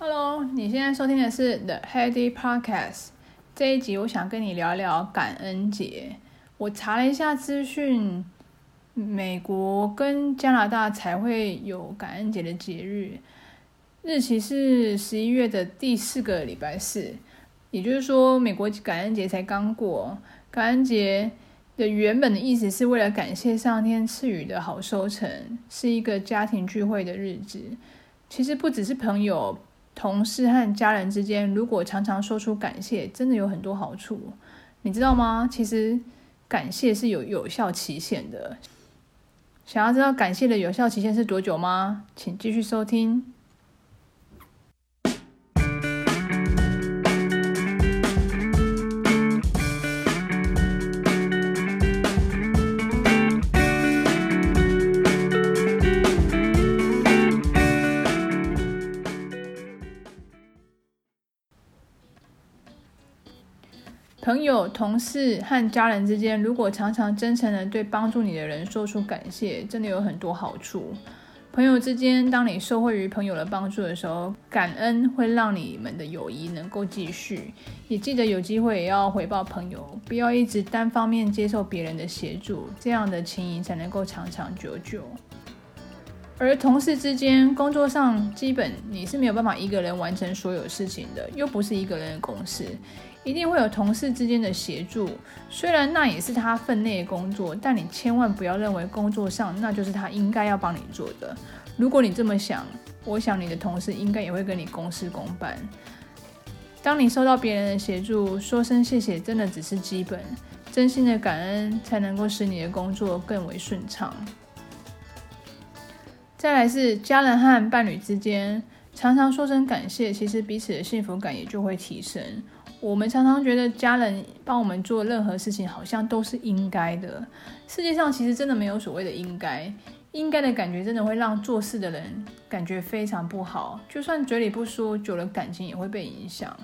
Hello，你现在收听的是 The Heady Podcast。这一集我想跟你聊聊感恩节。我查了一下资讯，美国跟加拿大才会有感恩节的节日，日期是十一月的第四个礼拜四。也就是说，美国感恩节才刚过。感恩节的原本的意思是为了感谢上天赐予的好收成，是一个家庭聚会的日子。其实不只是朋友。同事和家人之间，如果常常说出感谢，真的有很多好处，你知道吗？其实感谢是有有效期限的。想要知道感谢的有效期限是多久吗？请继续收听。朋友、同事和家人之间，如果常常真诚地对帮助你的人说出感谢，真的有很多好处。朋友之间，当你受惠于朋友的帮助的时候，感恩会让你们的友谊能够继续。也记得有机会也要回报朋友，不要一直单方面接受别人的协助，这样的情谊才能够长长久久。而同事之间，工作上基本你是没有办法一个人完成所有事情的，又不是一个人的公司，一定会有同事之间的协助。虽然那也是他分内的工作，但你千万不要认为工作上那就是他应该要帮你做的。如果你这么想，我想你的同事应该也会跟你公事公办。当你收到别人的协助，说声谢谢真的只是基本，真心的感恩才能够使你的工作更为顺畅。再来是家人和伴侣之间，常常说声感谢，其实彼此的幸福感也就会提升。我们常常觉得家人帮我们做任何事情，好像都是应该的。世界上其实真的没有所谓的应该，应该的感觉真的会让做事的人感觉非常不好。就算嘴里不说，久了感情也会被影响。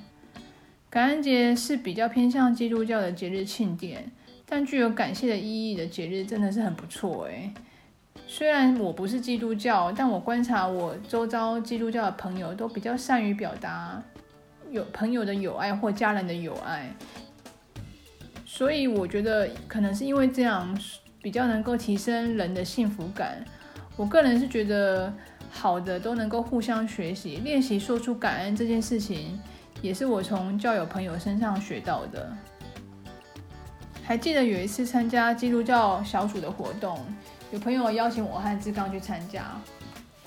感恩节是比较偏向基督教的节日庆典，但具有感谢的意义的节日真的是很不错诶。虽然我不是基督教，但我观察我周遭基督教的朋友都比较善于表达有朋友的友爱或家人的友爱，所以我觉得可能是因为这样比较能够提升人的幸福感。我个人是觉得好的都能够互相学习，练习说出感恩这件事情，也是我从教友朋友身上学到的。还记得有一次参加基督教小组的活动。有朋友邀请我和志刚去参加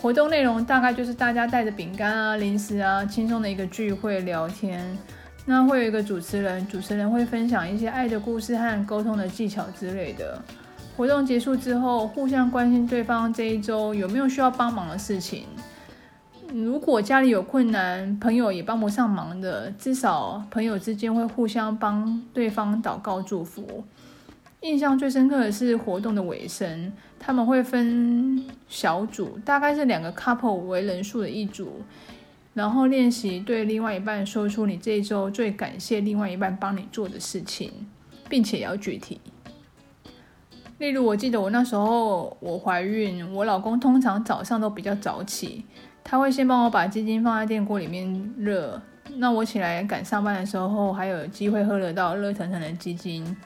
活动，内容大概就是大家带着饼干啊、零食啊，轻松的一个聚会聊天。那会有一个主持人，主持人会分享一些爱的故事和沟通的技巧之类的。活动结束之后，互相关心对方这一周有没有需要帮忙的事情。如果家里有困难，朋友也帮不上忙的，至少朋友之间会互相帮对方祷告祝福。印象最深刻的是活动的尾声，他们会分小组，大概是两个 couple 为人数的一组，然后练习对另外一半说出你这一周最感谢另外一半帮你做的事情，并且要具体。例如，我记得我那时候我怀孕，我老公通常早上都比较早起，他会先帮我把鸡精放在电锅里面热，那我起来赶上班的时候，还有机会喝得到热腾腾的鸡精。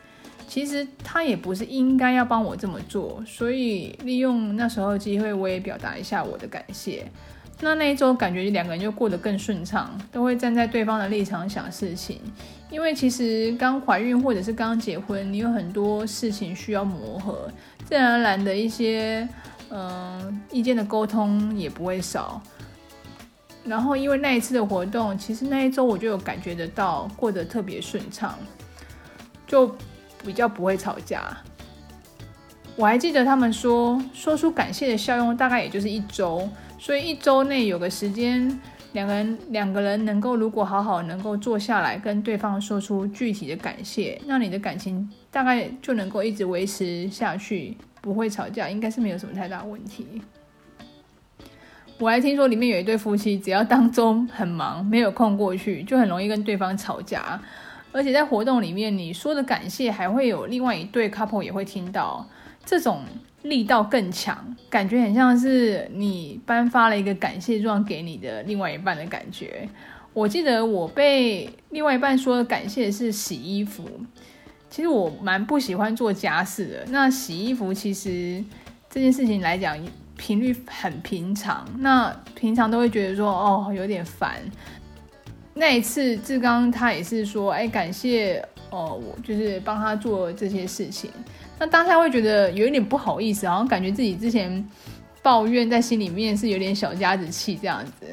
其实他也不是应该要帮我这么做，所以利用那时候机会，我也表达一下我的感谢。那那一周感觉两个人就过得更顺畅，都会站在对方的立场想事情。因为其实刚怀孕或者是刚结婚，你有很多事情需要磨合，自然而然的一些嗯、意见的沟通也不会少。然后因为那一次的活动，其实那一周我就有感觉得到过得特别顺畅，就。比较不会吵架，我还记得他们说，说出感谢的效用大概也就是一周，所以一周内有个时间，两个人两个人能够如果好好能够坐下来跟对方说出具体的感谢，那你的感情大概就能够一直维持下去，不会吵架，应该是没有什么太大问题。我还听说里面有一对夫妻，只要当中很忙没有空过去，就很容易跟对方吵架。而且在活动里面，你说的感谢还会有另外一对 couple 也会听到，这种力道更强，感觉很像是你颁发了一个感谢状给你的另外一半的感觉。我记得我被另外一半说的感谢是洗衣服，其实我蛮不喜欢做家事的。那洗衣服其实这件事情来讲频率很平常，那平常都会觉得说哦有点烦。那一次志刚他也是说哎感谢哦我就是帮他做这些事情。那当下会觉得有一点不好意思，好像感觉自己之前抱怨在心里面是有点小家子气这样子，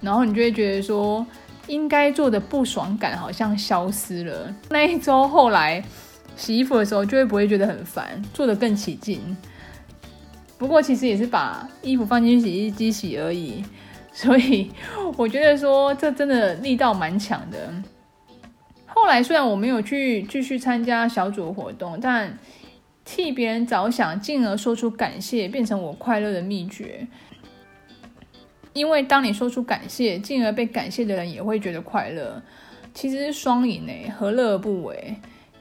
然后你就会觉得说应该做的不爽感好像消失了。那一周后来洗衣服的时候就会不会觉得很烦，做得更起劲。不过其实也是把衣服放进去洗衣机洗而已，所以我觉得说这真的力道蛮强的。后来虽然我没有去继续参加小组活动，但替别人着想，进而说出感谢，变成我快乐的秘诀。因为当你说出感谢，进而被感谢的人也会觉得快乐，其实是双赢诶，何乐而不为？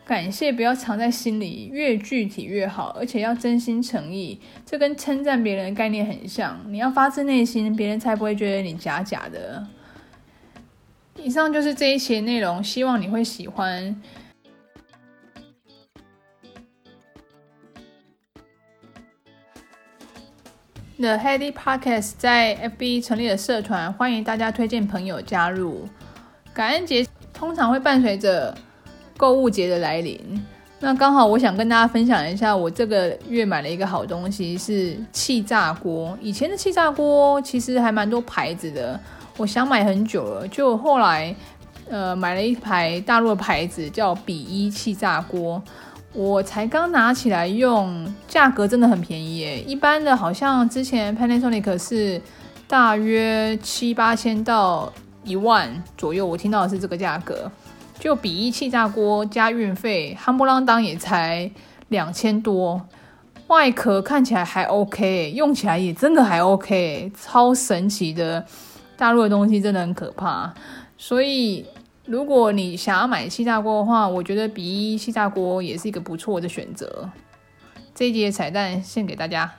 感谢不要藏在心里，越具体越好，而且要真心诚意。这跟称赞别人的概念很像，你要发自内心，别人才不会觉得你假假的。以上就是这一期的内容，希望你会喜欢。The Heady Podcast 在 FB 成立了社团，欢迎大家推荐朋友加入。感恩节通常会伴随着购物节的来临，那刚好我想跟大家分享一下，我这个月买了一个好东西，是气炸锅。以前的气炸锅其实还蛮多牌子的，我想买很久了，就后来呃买了一排大陆的牌子，叫比一气炸锅。我才刚拿起来用，价格真的很便宜耶！一般的好像之前 Panasonic 是大约七八千到一万左右，我听到的是这个价格。就比一气炸锅加运费，夯不啷当也才两千多。外壳看起来还 OK，用起来也真的还 OK，超神奇的。大陆的东西真的很可怕，所以。如果你想要买气炸锅的话，我觉得比一气炸锅也是一个不错的选择。这一集的彩蛋献给大家。